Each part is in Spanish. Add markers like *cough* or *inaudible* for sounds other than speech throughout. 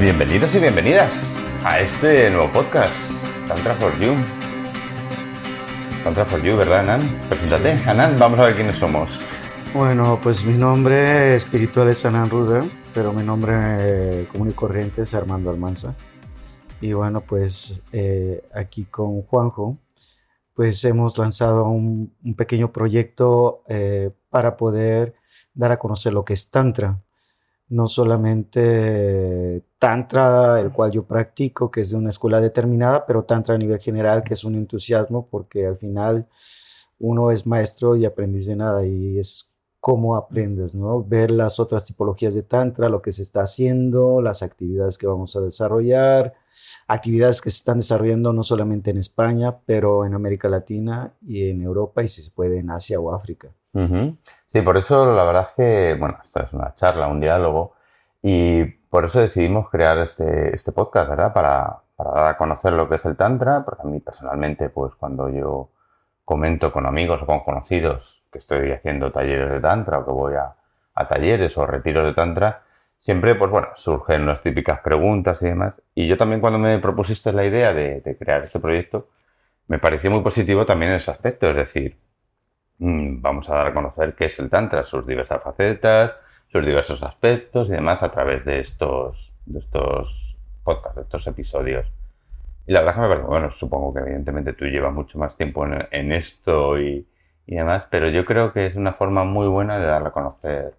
Bienvenidos y bienvenidas a este nuevo podcast, Tantra for You. Tantra for You, ¿verdad, Anan? Preséntate, Anan, vamos a ver quiénes somos. Bueno, pues mi nombre espiritual es Anan Ruder, pero mi nombre eh, común y corriente es Armando Almanza. Y bueno, pues eh, aquí con Juanjo, pues hemos lanzado un, pequeño proyecto eh, para poder dar a conocer lo que es Tantra no solamente Tantra, el cual yo practico, que es de una escuela determinada, pero Tantra a nivel general, que es un entusiasmo, porque al final uno es maestro y aprendiz de nada, y es cómo aprendes, ¿no? Ver las otras tipologías de Tantra, lo que se está haciendo, las actividades que vamos a desarrollar, actividades que se están desarrollando no solamente en España, pero en América Latina y en Europa, y si se puede en Asia o África. Sí, por eso la verdad es que, bueno, esto es una charla, un diálogo, y por eso decidimos crear este, este podcast, ¿verdad? Para, para, dar a conocer lo que es el Tantra, porque a mí personalmente, pues cuando yo comento con amigos o con conocidos que estoy haciendo talleres de Tantra o que voy a, a talleres o retiros de Tantra, siempre, pues bueno, surgen las típicas preguntas y demás. Y yo también cuando me propusiste la idea de, crear este proyecto, me pareció muy positivo también en ese aspecto, es decir, Mm, vamos a dar a conocer qué es el Tantra, sus diversas facetas, sus diversos aspectos y demás a través de estos, de estos podcasts, de estos episodios. Y la verdad que me parece, bueno, supongo que evidentemente tú llevas mucho más tiempo en, esto y, y, demás, pero yo creo que es una forma muy buena de dar a conocer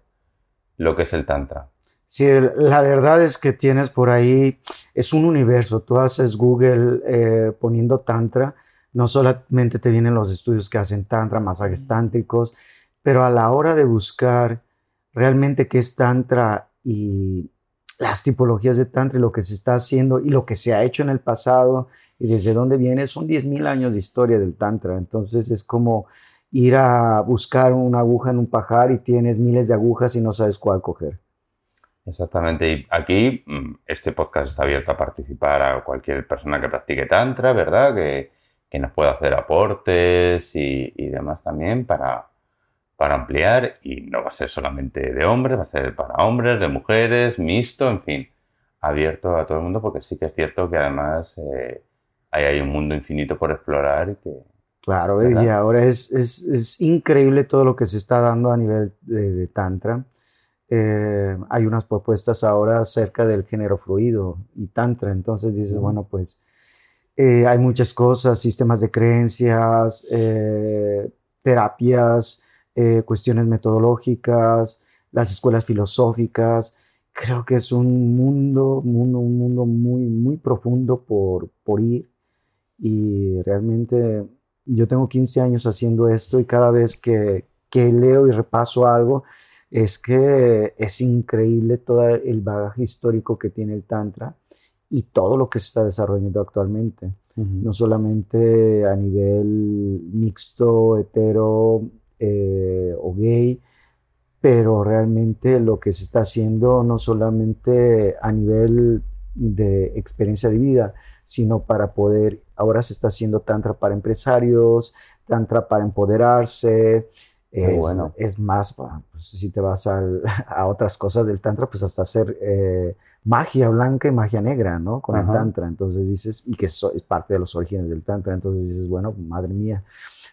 lo que es el Tantra. Sí, la verdad es que tienes por ahí, es un universo. Tú haces Google eh, poniendo Tantra no solamente te vienen los estudios que hacen tantra, masajes tántricos, pero a la hora de buscar realmente qué es tantra y las tipologías de tantra y lo que se está haciendo y lo que se ha hecho en el pasado y desde dónde viene, son 10.000 años de historia del tantra. Entonces es como ir a buscar una aguja en un pajar y tienes miles de agujas y no sabes cuál coger. Exactamente. Y aquí mm, este podcast está abierto a participar a cualquier persona que practique tantra, ¿verdad? Que, que nos pueda hacer aportes y, demás también para, para ampliar y no va a ser solamente de hombres, va a ser para hombres, de mujeres, mixto, en fin, abierto a todo el mundo porque sí que es cierto que además eh, hay, un mundo infinito por explorar y que... Claro, y ahora es, es, increíble todo lo que se está dando a nivel de, Tantra. Eh, hay unas propuestas ahora acerca del género fluido y Tantra, entonces dices, bueno, pues eh, hay muchas cosas, sistemas de creencias, eh, terapias, eh, cuestiones metodológicas, las escuelas filosóficas. Creo que es un mundo, mundo, un mundo muy, muy profundo por, por ir. Y realmente yo tengo 15 años haciendo esto y cada vez que, que leo y repaso algo, es que es increíble todo el bagaje histórico que tiene el Tantra y todo lo que se está desarrollando actualmente. No solamente a nivel mixto, hetero eh, o gay, pero realmente lo que se está haciendo no solamente a nivel de experiencia de vida, sino para poder, ahora se está haciendo tantra para empresarios, tantra para empoderarse, es, bueno. es más, pues, si te vas *laughs* a otras cosas del tantra, pues hasta hacer eh, magia blanca y magia negra, ¿no? Con el Tantra. Entonces dices, y que es parte de los orígenes del Tantra. Entonces dices, bueno, madre mía,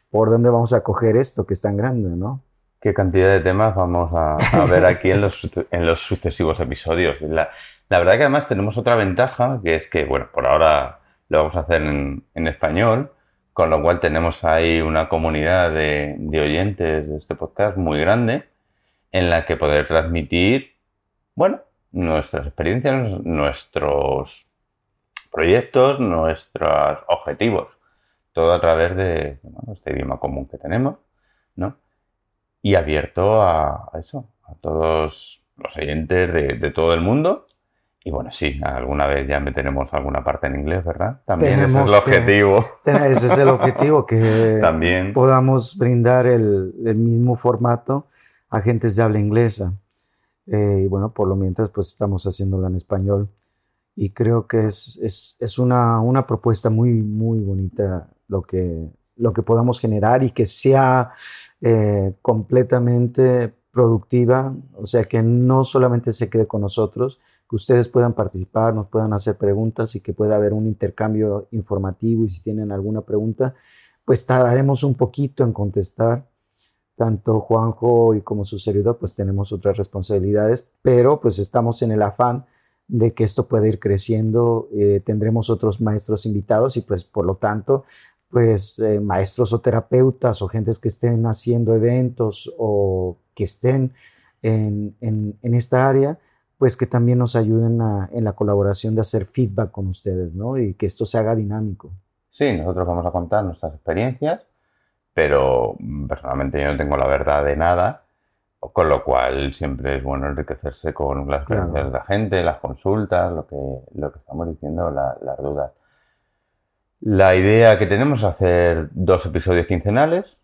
¿por dónde vamos a coger esto que es tan grande, ¿no? ¿Qué cantidad de temas vamos a, ver aquí en los, en los sucesivos episodios? La, la, verdad que además tenemos otra ventaja, que es que, bueno, por ahora lo vamos a hacer en, en español, con lo cual tenemos ahí una comunidad de, oyentes de este podcast muy grande en la que poder transmitir, bueno, nuestras experiencias, nuestros proyectos, nuestros objetivos, todo a través de este idioma común que tenemos, ¿no? Y abierto a, eso, a todos los oyentes de, todo el mundo. Y bueno, sí, alguna vez ya meteremos alguna parte en inglés, ¿verdad? También ese es el objetivo. ese es el objetivo, que *laughs* También. podamos brindar el, el mismo formato a gentes de habla inglesa. Eh, y bueno, por lo mientras, pues estamos haciéndolo en español. Y creo que es, es, es una, una, propuesta muy, muy bonita lo que, lo que podamos generar y que sea eh, completamente productiva, o sea, que no solamente se quede con nosotros, que ustedes puedan participar, nos puedan hacer preguntas y que pueda haber un intercambio informativo y si tienen alguna pregunta, pues tardaremos un poquito en contestar. Tanto Juanjo y como su servidor, pues tenemos otras responsabilidades, pero pues estamos en el afán de que esto pueda ir creciendo. Eh, tendremos otros maestros invitados y pues por lo tanto, pues eh, maestros o terapeutas o gentes que estén haciendo eventos o que estén en, en esta área, pues que también nos ayuden en la colaboración de hacer feedback con ustedes, ¿no? Y que esto se haga dinámico. Sí, nosotros vamos a contar nuestras experiencias, pero personalmente yo no tengo la verdad de nada, con lo cual siempre es bueno enriquecerse con las experiencias de la gente, las consultas, lo que, lo que estamos diciendo, las dudas. La idea que tenemos es hacer dos episodios quincenales,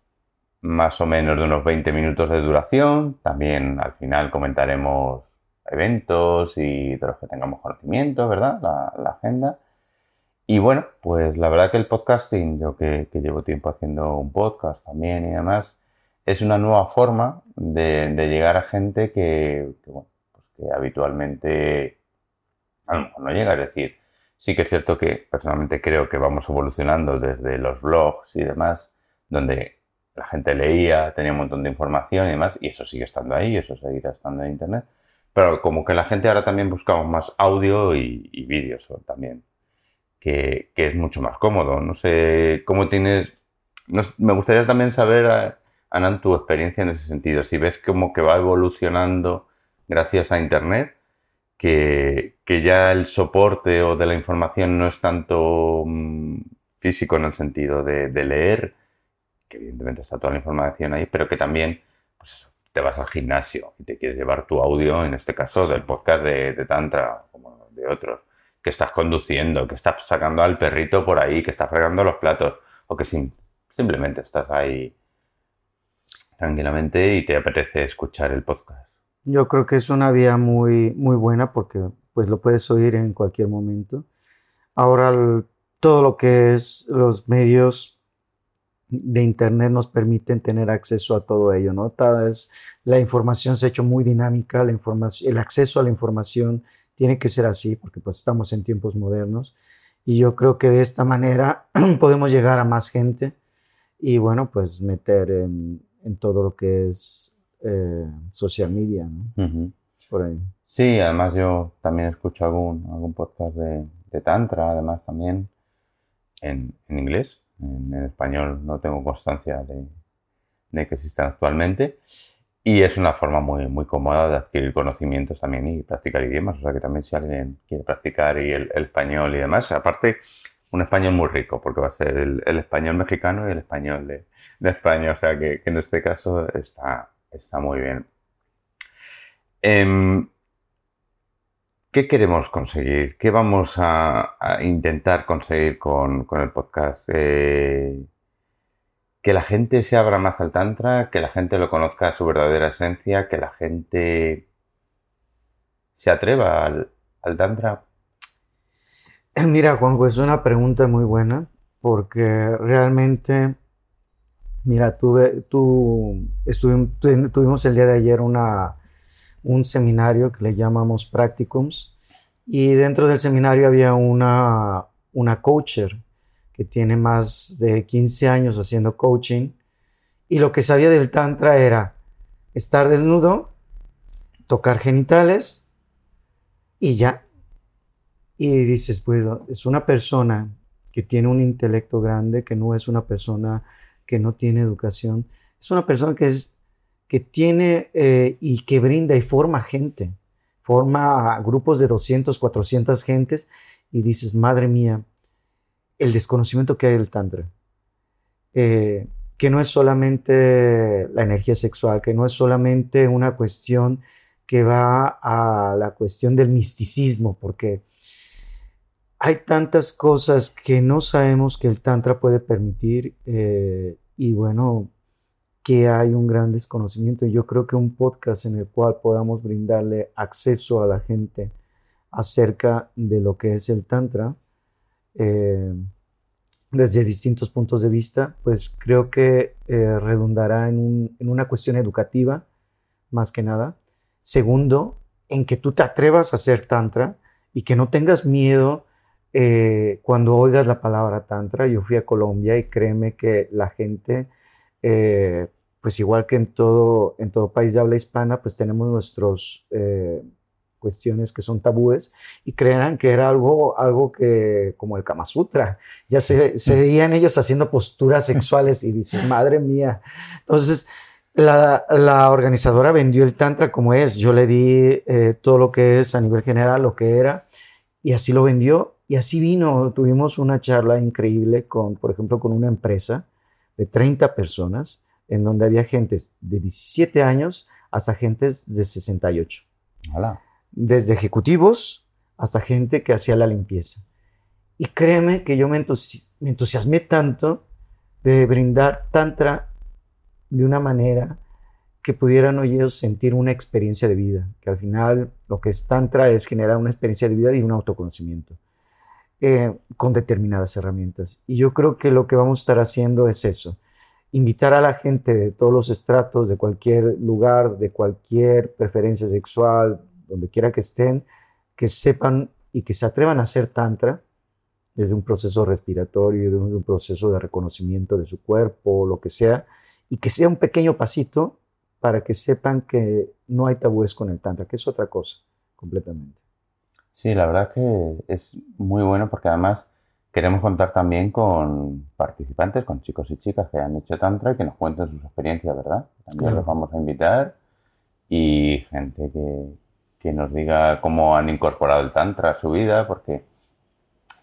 más o menos de unos 20 minutos de duración. También al final comentaremos eventos y de los que tengamos conocimiento, ¿verdad? La, agenda. Y bueno, pues la verdad que el podcasting, yo que, llevo tiempo haciendo un podcast también y demás, es una nueva forma de, llegar a gente que, bueno, pues que habitualmente a lo mejor no llega. Es decir, sí que es cierto que personalmente creo que vamos evolucionando desde los blogs y demás, donde la gente leía, tenía un montón de información y demás, y eso sigue estando ahí, eso seguirá estando en Internet. Pero como que la gente ahora también buscamos más audio y, vídeos también, que, es mucho más cómodo. No sé cómo tienes... me gustaría también saber, eh, Anan, tu experiencia en ese sentido. Si ves como que va evolucionando gracias a Internet, que, ya el soporte o de la información no es tanto mm, físico en el sentido de leer, que evidentemente está toda la información ahí, pero que también te vas al gimnasio y te quieres llevar tu audio, en este caso del podcast de, Tantra, como de otros, que estás conduciendo, que estás sacando al perrito por ahí, que estás fregando los platos, o que simplemente estás ahí tranquilamente y te apetece escuchar el podcast. Yo creo que es una vía muy, muy buena porque pues lo puedes oír en cualquier momento. Ahora todo lo que es los medios de Internet nos permiten tener acceso a todo ello, ¿no? la información se ha hecho muy dinámica, la información, el acceso a la información tiene que ser así, porque pues estamos en tiempos modernos, y yo creo que de esta manera *clears throat* podemos llegar a más gente y bueno, pues meter en, todo lo que es eh, social media, ¿no? Por ahí. Sí, además yo también escucho algún, algún podcast de, Tantra, además también en, en inglés, en, español no tengo constancia de, que existan actualmente. Y es una forma muy, muy cómoda de adquirir conocimientos también y practicar idiomas. O sea que también si alguien quiere practicar y el, español y demás, aparte un español muy rico, porque va a ser el, español mexicano y el español de, España. O sea que, en este caso está, está muy bien. Em, ¿Qué queremos conseguir? ¿Qué vamos a, intentar conseguir con, el podcast? Eh, que la gente se abra más al Tantra, que la gente lo conozca a su verdadera esencia, que la gente se atreva al, Tantra. *clears throat* Mira, Juanjo, es una pregunta muy buena porque realmente, mira, tuve, tú, tuvimos el día de ayer una, un seminario que le llamamos Practicums y dentro del seminario había una, una coacher que tiene más de 15 años haciendo coaching y lo que sabía del tantra era estar desnudo, tocar genitales y ya. Y dices, pues es una persona que tiene un intelecto grande, que no es una persona que no tiene educación, es una persona que es que tiene eh, y que brinda y forma gente, forma grupos de 200, 400 gentes y dices, madre mía, el desconocimiento que hay del Tantra. Eh, que no es solamente la energía sexual, que no es solamente una cuestión que va a la cuestión del misticismo, porque hay tantas cosas que no sabemos que el Tantra puede permitir eh, y bueno, que hay un gran desconocimiento. Yo creo que un podcast en el cual podamos brindarle acceso a la gente acerca de lo que es el Tantra, eh, desde distintos puntos de vista, pues creo que eh, redundará en, una cuestión educativa más que nada. Segundo, en que tú te atrevas a hacer tantra y que no tengas miedo eh, cuando oigas la palabra tantra. Yo fui a Colombia y créeme que la gente, pues igual que en todo, en todo país de habla hispana, pues tenemos nuestros eh, cuestiones que son tabúes y creerán que era algo, algo que como el Kama Sutra. Ya se, se veían ellos haciendo posturas sexuales y dicen, madre mía. Entonces, la, la, organizadora vendió el Tantra como es. Yo le di eh, todo lo que es a nivel general, lo que era, y así lo vendió. Y así vino. Tuvimos una charla increíble con, por ejemplo, con una empresa de 30 personas, en donde había gentes de 17 años hasta gentes de 68. Hola. Desde ejecutivos hasta gente que hacía la limpieza. Y créeme que yo me, me entusiasmé tanto de brindar Tantra de una manera que pudieran ellos sentir una experiencia de vida, que al final lo que es Tantra es generar una experiencia de vida y un autoconocimiento eh, con determinadas herramientas. Y yo creo que lo que vamos a estar haciendo es eso, invitar a la gente de todos los estratos, de cualquier lugar, de cualquier preferencia sexual, donde quiera que estén, que sepan y que se atrevan a hacer Tantra desde un proceso respiratorio, desde un proceso de reconocimiento de su cuerpo, lo que sea, y que sea un pequeño pasito para que sepan que no hay tabúes con el Tantra, que es otra cosa completamente. Sí, la verdad que es muy bueno porque además queremos contar también con participantes, con chicos y chicas que han hecho Tantra y que nos cuenten sus experiencias, ¿verdad? También los vamos a invitar y gente que, que nos diga cómo han incorporado el Tantra a su vida, porque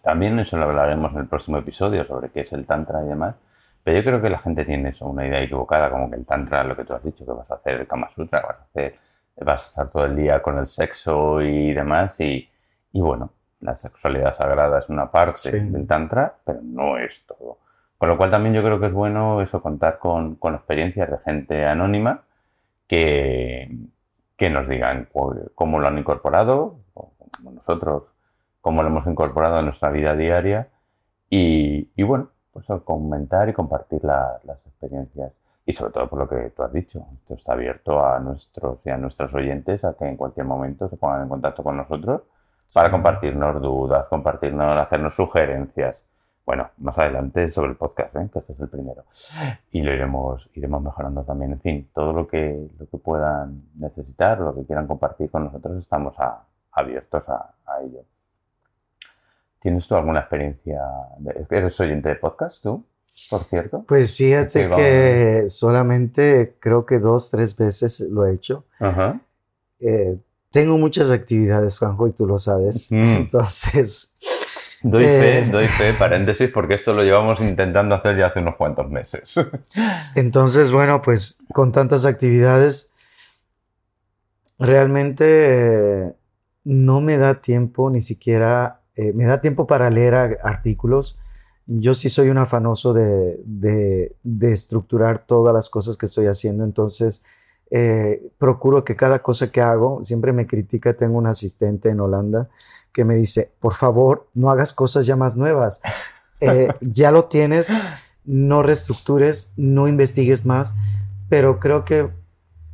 también eso lo hablaremos en el próximo episodio sobre qué es el Tantra y demás. Pero yo creo que la gente tiene eso, una idea equivocada, como que el tantra, lo que tú has dicho, que vas a hacer el Kama Sutra, vas a, hacer, vas a estar todo el día con el sexo y demás. Y, y bueno, la sexualidad sagrada es una parte del tantra, pero no es todo. Con lo cual también yo creo que es bueno eso, contar con, con experiencias de gente anónima que, que nos digan cómo lo han incorporado, como nosotros, cómo lo hemos incorporado en nuestra vida diaria. Y, y bueno, pues comentar y compartir las experiencias. Y sobre todo por lo que tú has dicho, esto está abierto a nuestros y a nuestros oyentes a que en cualquier momento se pongan en contacto con nosotros para compartirnos dudas, compartirnos, hacernos sugerencias. Bueno, más adelante sobre el podcast, ¿eh? que este es el primero. Y lo iremos, iremos mejorando también. En fin, todo lo que, lo que puedan necesitar, lo que quieran compartir con nosotros, estamos abiertos a, a ello. ¿Tienes tú alguna experiencia? ¿Eres oyente de podcast tú, por cierto? Pues fíjate que solamente creo que dos, tres veces lo he hecho. Eh, tengo muchas actividades, Juanjo, y tú lo sabes. Entonces... Doy fe, eh, doy fe, paréntesis, porque esto lo llevamos intentando hacer ya hace unos cuantos meses. Entonces, bueno, pues con tantas actividades, realmente no me da tiempo ni siquiera eh, me da tiempo para leer artículos. Yo sí soy un afanoso de, de, estructurar todas las cosas que estoy haciendo, entonces eh, procuro que cada cosa que hago, siempre me critica, tengo un asistente en Holanda que me dice, por favor, no hagas cosas ya más nuevas, *laughs* eh, ya lo tienes, no reestructures, no investigues más, pero creo que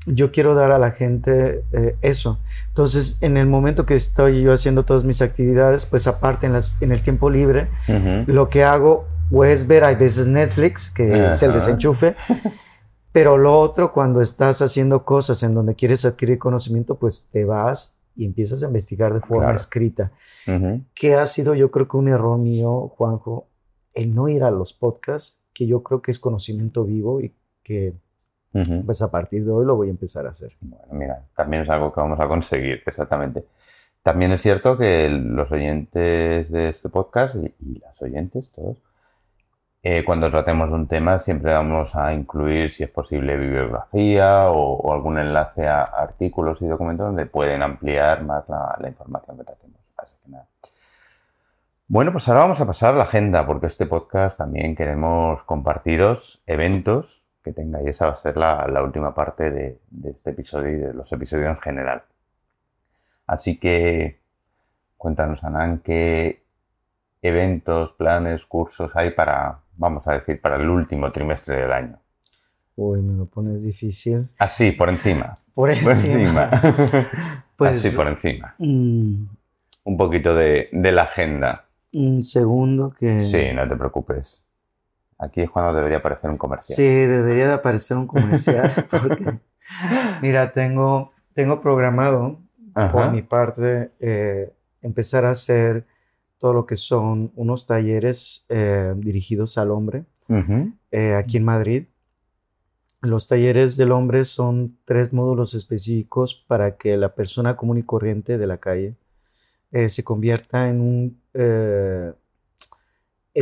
yo quiero dar a la gente eh, eso. Entonces, en el momento que estoy yo haciendo todas mis actividades, pues aparte en, las, en el tiempo libre, lo que hago o es ver a veces Netflix, que es el desenchufe, *laughs* pero lo otro, cuando estás haciendo cosas en donde quieres adquirir conocimiento, pues te vas y empiezas a investigar de forma escrita. Que ha sido yo creo que un error mío, Juanjo, el no ir a los podcasts, que yo creo que es conocimiento vivo y que pues a partir de hoy lo voy a empezar a hacer. Bueno, mira, también es algo que vamos a conseguir, exactamente. También es cierto que los oyentes de este podcast y, las oyentes, todos, eh, cuando tratemos un tema siempre vamos a incluir, si es posible, bibliografía o, algún enlace a artículos y documentos donde pueden ampliar más la, información que tratemos. Así que nada. Bueno, pues ahora vamos a pasar a la agenda, porque este podcast también queremos compartiros eventos que tenga. Y esa va a ser la, última parte de, este episodio y de los episodios en general. Así que cuéntanos, Anán, qué eventos, planes, cursos hay para, vamos a decir, para el último trimestre del año. Uy, me lo pones difícil. Así, por encima. *laughs* Por encima. *laughs* pues, Así, por encima. Mm. Un poquito de, de, la agenda. Un segundo que... Sí, no te preocupes. Aquí es cuando debería aparecer un comercial. Sí, debería de aparecer un comercial. *laughs* porque, mira, tengo, tengo programado por mi parte eh, empezar a hacer todo lo que son unos talleres eh, dirigidos al hombre eh, aquí en Madrid. Los talleres del hombre son tres módulos específicos para que la persona común y corriente de la calle se convierta en un, en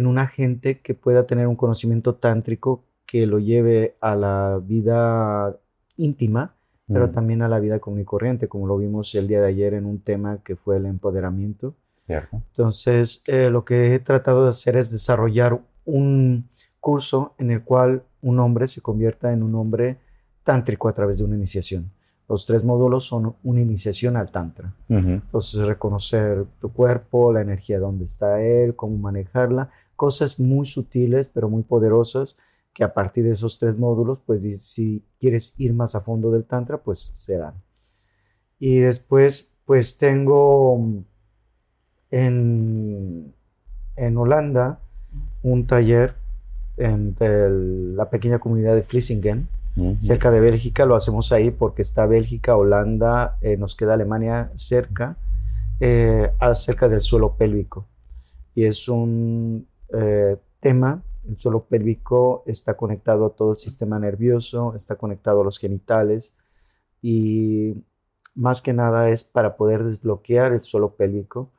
un agente que pueda tener un conocimiento tántrico que lo lleve a la vida íntima pero mm. también a la vida común y corriente, como lo vimos el día de ayer en un tema que fue el empoderamiento. Entonces, eh, lo que he tratado de hacer es desarrollar un curso en el cual un hombre se convierta en un hombre tántrico a través de una iniciación. Los tres módulos son una iniciación al tantra. Entonces, reconocer tu cuerpo, la energía donde está él, cómo manejarla, cosas muy sutiles pero muy poderosas que a partir de esos tres módulos, pues si quieres ir más a fondo del Tantra, pues se dan. Y después, pues tengo en, en Holanda un taller en la pequeña comunidad de Vlissingen, cerca de Bélgica. Lo hacemos ahí porque está Bélgica, Holanda, eh, nos queda Alemania cerca, eh, acerca del suelo pélvico. Y es un eh, tema el suelo pélvico está conectado a todo el sistema nervioso, está conectado a los genitales y más que nada es para poder desbloquear el suelo pélvico.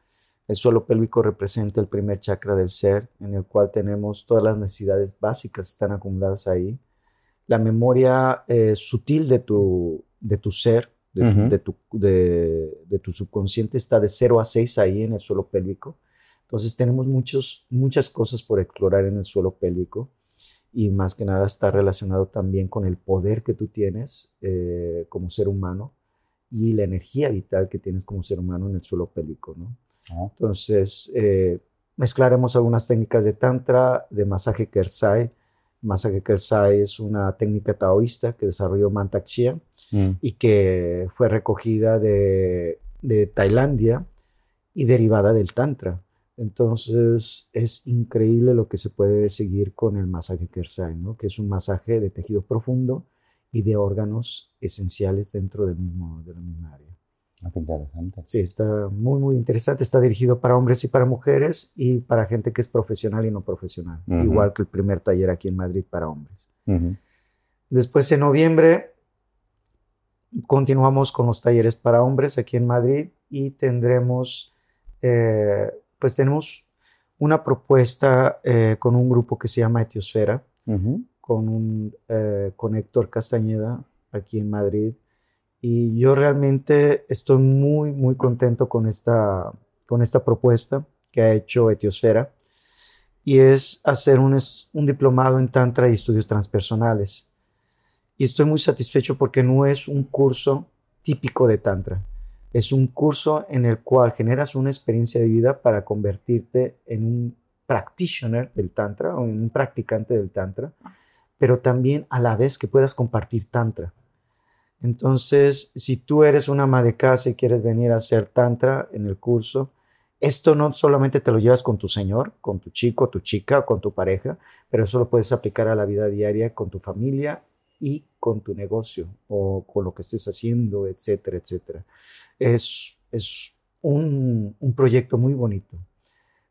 El suelo pélvico representa el primer chakra del ser, en el cual tenemos todas las necesidades básicas están acumuladas ahí. La memoria eh, sutil de tu, de tu ser, de, tu, de, tu subconsciente, está de 0 a 6 ahí en el suelo pélvico. Entonces tenemos muchos, muchas cosas por explorar en el suelo pélvico y más que nada está relacionado también con el poder que tú tienes eh, como ser humano y la energía vital que tienes como ser humano en el suelo pélvico. ¿no? Entonces eh, mezclaremos algunas técnicas de tantra, de masaje kersai. Masaje kersai es una técnica taoísta que desarrolló Mantak Chia mm. y que fue recogida de, de Tailandia y derivada del tantra. Entonces es increíble lo que se puede seguir con el masaje Kersai, ¿no? que es un masaje de tejido profundo y de órganos esenciales dentro del mismo, de la misma área. Ah, qué interesante. Sí, está muy, muy interesante. Está dirigido para hombres y para mujeres y para gente que es profesional y no profesional, igual que el primer taller aquí en Madrid para hombres. Después, en noviembre, continuamos con los talleres para hombres aquí en Madrid y tendremos... Eh, pues tenemos una propuesta eh, con un grupo que se llama Etiosfera, con, un, eh, con Héctor Castañeda aquí en Madrid. Y yo realmente estoy muy, muy contento con esta, con esta propuesta que ha hecho Etiosfera. Y es hacer un, un diplomado en Tantra y estudios transpersonales. Y estoy muy satisfecho porque no es un curso típico de Tantra es un curso en el cual generas una experiencia de vida para convertirte en un practitioner del Tantra o en un practicante del Tantra, pero también a la vez que puedas compartir Tantra. Entonces, si tú eres una ama de casa y quieres venir a hacer Tantra en el curso, esto no solamente te lo llevas con tu señor, con tu chico, tu chica o con tu pareja, pero eso lo puedes aplicar a la vida diaria con tu familia y con tu negocio o con lo que estés haciendo, etcétera, etcétera. Es, es un, un, proyecto muy bonito,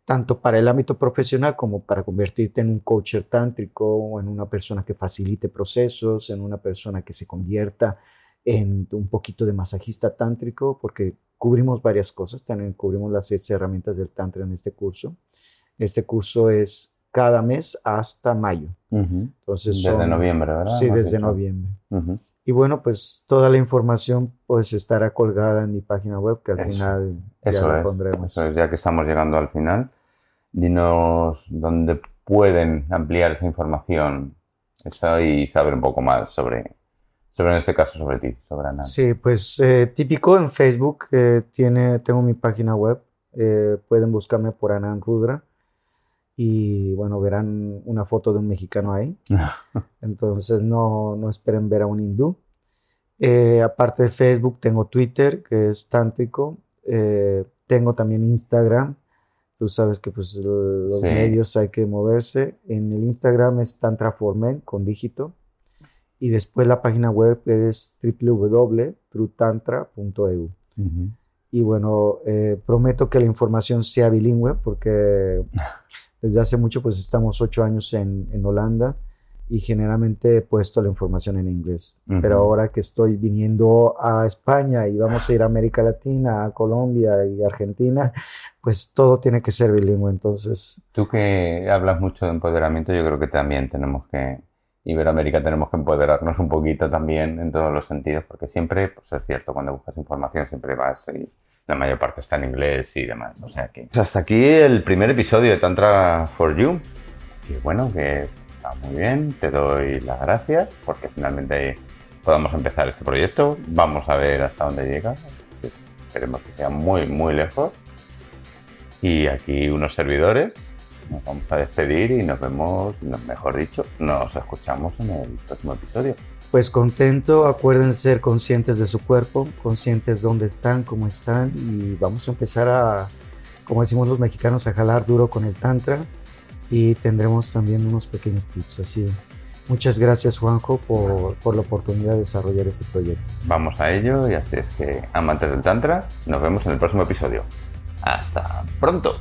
tanto para el ámbito profesional como para convertirte en un coacher tántrico o en una persona que facilite procesos, en una persona que se convierta en un poquito de masajista tántrico, porque cubrimos varias cosas, también cubrimos las seis herramientas del tantra en este curso. Este curso es cada mes hasta mayo. Entonces desde noviembre, ¿verdad? Sí, desde noviembre. Y bueno, pues toda la información pues estará colgada en mi página web que al final ya la pondremos. Eso es, ya que estamos llegando al final, dinos dónde pueden ampliar esa información eso y saber un poco más sobre, sobre en este caso, sobre ti, sobre Anand. Sí, pues eh, típico en Facebook, eh, tiene, tengo mi página web, eh, pueden buscarme por Anand Rudra y bueno, verán una foto de un mexicano ahí. *laughs* Entonces no, no esperen ver a un hindú. Eh, aparte de Facebook, tengo Twitter, que es tántrico. Eh, tengo también Instagram. Tú sabes que pues los medios hay que moverse. En el Instagram es tantraformen con dígito. Y después la página web es www.trutantra.eu. Y bueno, eh, prometo que la información sea bilingüe porque *laughs* desde hace mucho pues estamos ocho años en, en Holanda y generalmente he puesto la información en inglés. Pero ahora que estoy viniendo a España y vamos a ir a América Latina, a Colombia y Argentina, pues todo tiene que ser bilingüe. Entonces... Tú que hablas mucho de empoderamiento, yo creo que también tenemos que, Iberoamérica tenemos que empoderarnos un poquito también en todos los sentidos, porque siempre, pues es cierto, cuando buscas información siempre vas y la mayor parte está en inglés y demás. O sea que... Pues hasta aquí el primer episodio de Tantra for You. Que bueno, que muy bien, te doy las gracias porque finalmente podamos empezar este proyecto. Vamos a ver hasta dónde llega. Esperemos que sea muy, muy lejos. Y aquí unos servidores. Nos vamos a despedir y nos vemos, mejor dicho, nos escuchamos en el próximo episodio. Pues contento, acuerden ser conscientes de su cuerpo, conscientes dónde están, cómo están y vamos a empezar a, como decimos los mexicanos, a jalar duro con el tantra y tendremos también unos pequeños tips. Así, muchas gracias Juanjo por, por la oportunidad de desarrollar este proyecto. Vamos a ello y así es que amantes del Tantra, nos vemos en el próximo episodio. Hasta pronto.